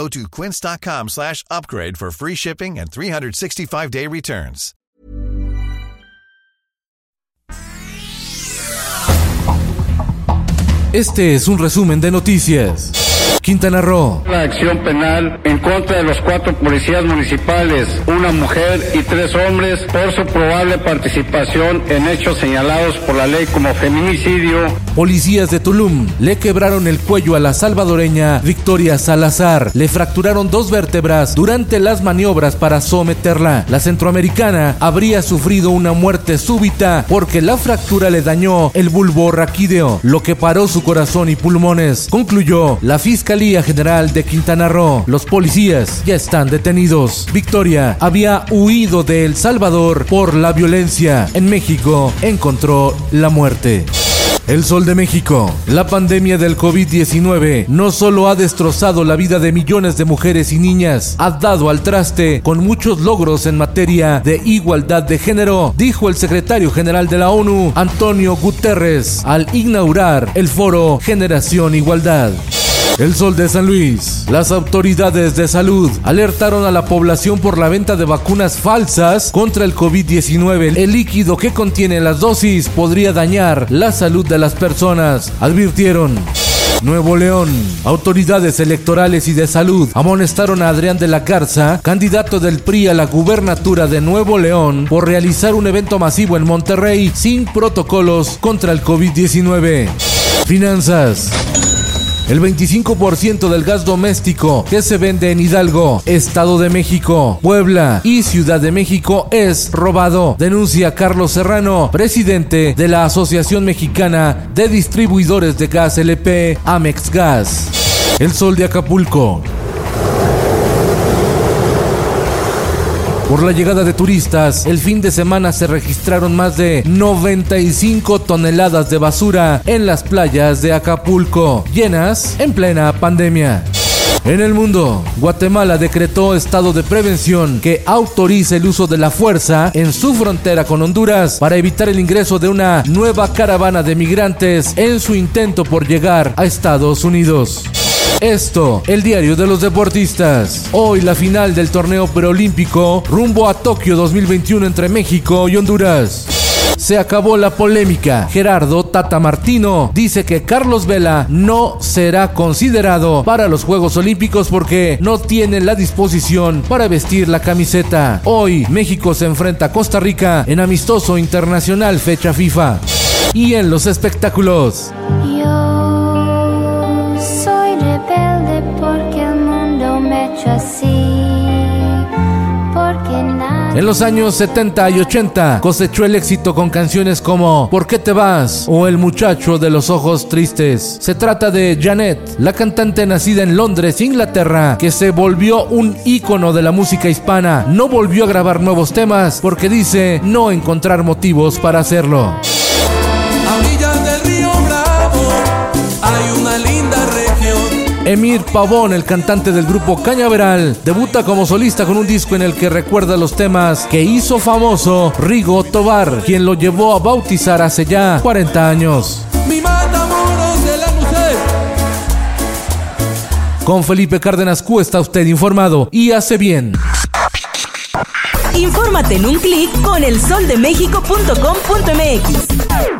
Go to quince.com slash upgrade for free shipping and 365-day returns. Este es un resumen de noticias. Quintana Roo. La acción penal en contra de los cuatro policías municipales, una mujer y tres hombres por su probable participación en hechos señalados por la ley como feminicidio. Policías de Tulum le quebraron el cuello a la salvadoreña Victoria Salazar. Le fracturaron dos vértebras durante las maniobras para someterla. La centroamericana habría sufrido una muerte súbita porque la fractura le dañó el bulbo raquídeo, lo que paró su corazón y pulmones. Concluyó la fiscalía General de Quintana Roo. Los policías ya están detenidos. Victoria había huido de El Salvador por la violencia. En México encontró la muerte. El Sol de México. La pandemia del COVID-19 no solo ha destrozado la vida de millones de mujeres y niñas, ha dado al traste con muchos logros en materia de igualdad de género, dijo el secretario general de la ONU, Antonio Guterres, al inaugurar el foro Generación Igualdad. El Sol de San Luis. Las autoridades de salud alertaron a la población por la venta de vacunas falsas contra el COVID-19. El líquido que contiene las dosis podría dañar la salud de las personas, advirtieron. Nuevo León. Autoridades electorales y de salud amonestaron a Adrián de la Garza, candidato del PRI a la gubernatura de Nuevo León, por realizar un evento masivo en Monterrey sin protocolos contra el COVID-19. Finanzas. El 25% del gas doméstico que se vende en Hidalgo, Estado de México, Puebla y Ciudad de México es robado, denuncia Carlos Serrano, presidente de la Asociación Mexicana de Distribuidores de Gas LP, Amex Gas. El Sol de Acapulco. Por la llegada de turistas, el fin de semana se registraron más de 95 toneladas de basura en las playas de Acapulco, llenas en plena pandemia. En el mundo, Guatemala decretó estado de prevención que autoriza el uso de la fuerza en su frontera con Honduras para evitar el ingreso de una nueva caravana de migrantes en su intento por llegar a Estados Unidos. Esto, el diario de los deportistas. Hoy la final del torneo preolímpico rumbo a Tokio 2021 entre México y Honduras. Se acabó la polémica. Gerardo Tata Martino dice que Carlos Vela no será considerado para los Juegos Olímpicos porque no tiene la disposición para vestir la camiseta. Hoy México se enfrenta a Costa Rica en amistoso internacional fecha FIFA. Y en los espectáculos. En los años 70 y 80 cosechó el éxito con canciones como ¿Por qué te vas? o El muchacho de los ojos tristes. Se trata de Janet, la cantante nacida en Londres, Inglaterra, que se volvió un ícono de la música hispana. No volvió a grabar nuevos temas porque dice no encontrar motivos para hacerlo. Emir Pavón, el cantante del grupo Cañaveral, debuta como solista con un disco en el que recuerda los temas que hizo famoso Rigo Tobar, quien lo llevó a bautizar hace ya 40 años. Con Felipe Cárdenas Q está usted informado y hace bien. Infórmate en un clic con elsoldemexico.com.mx.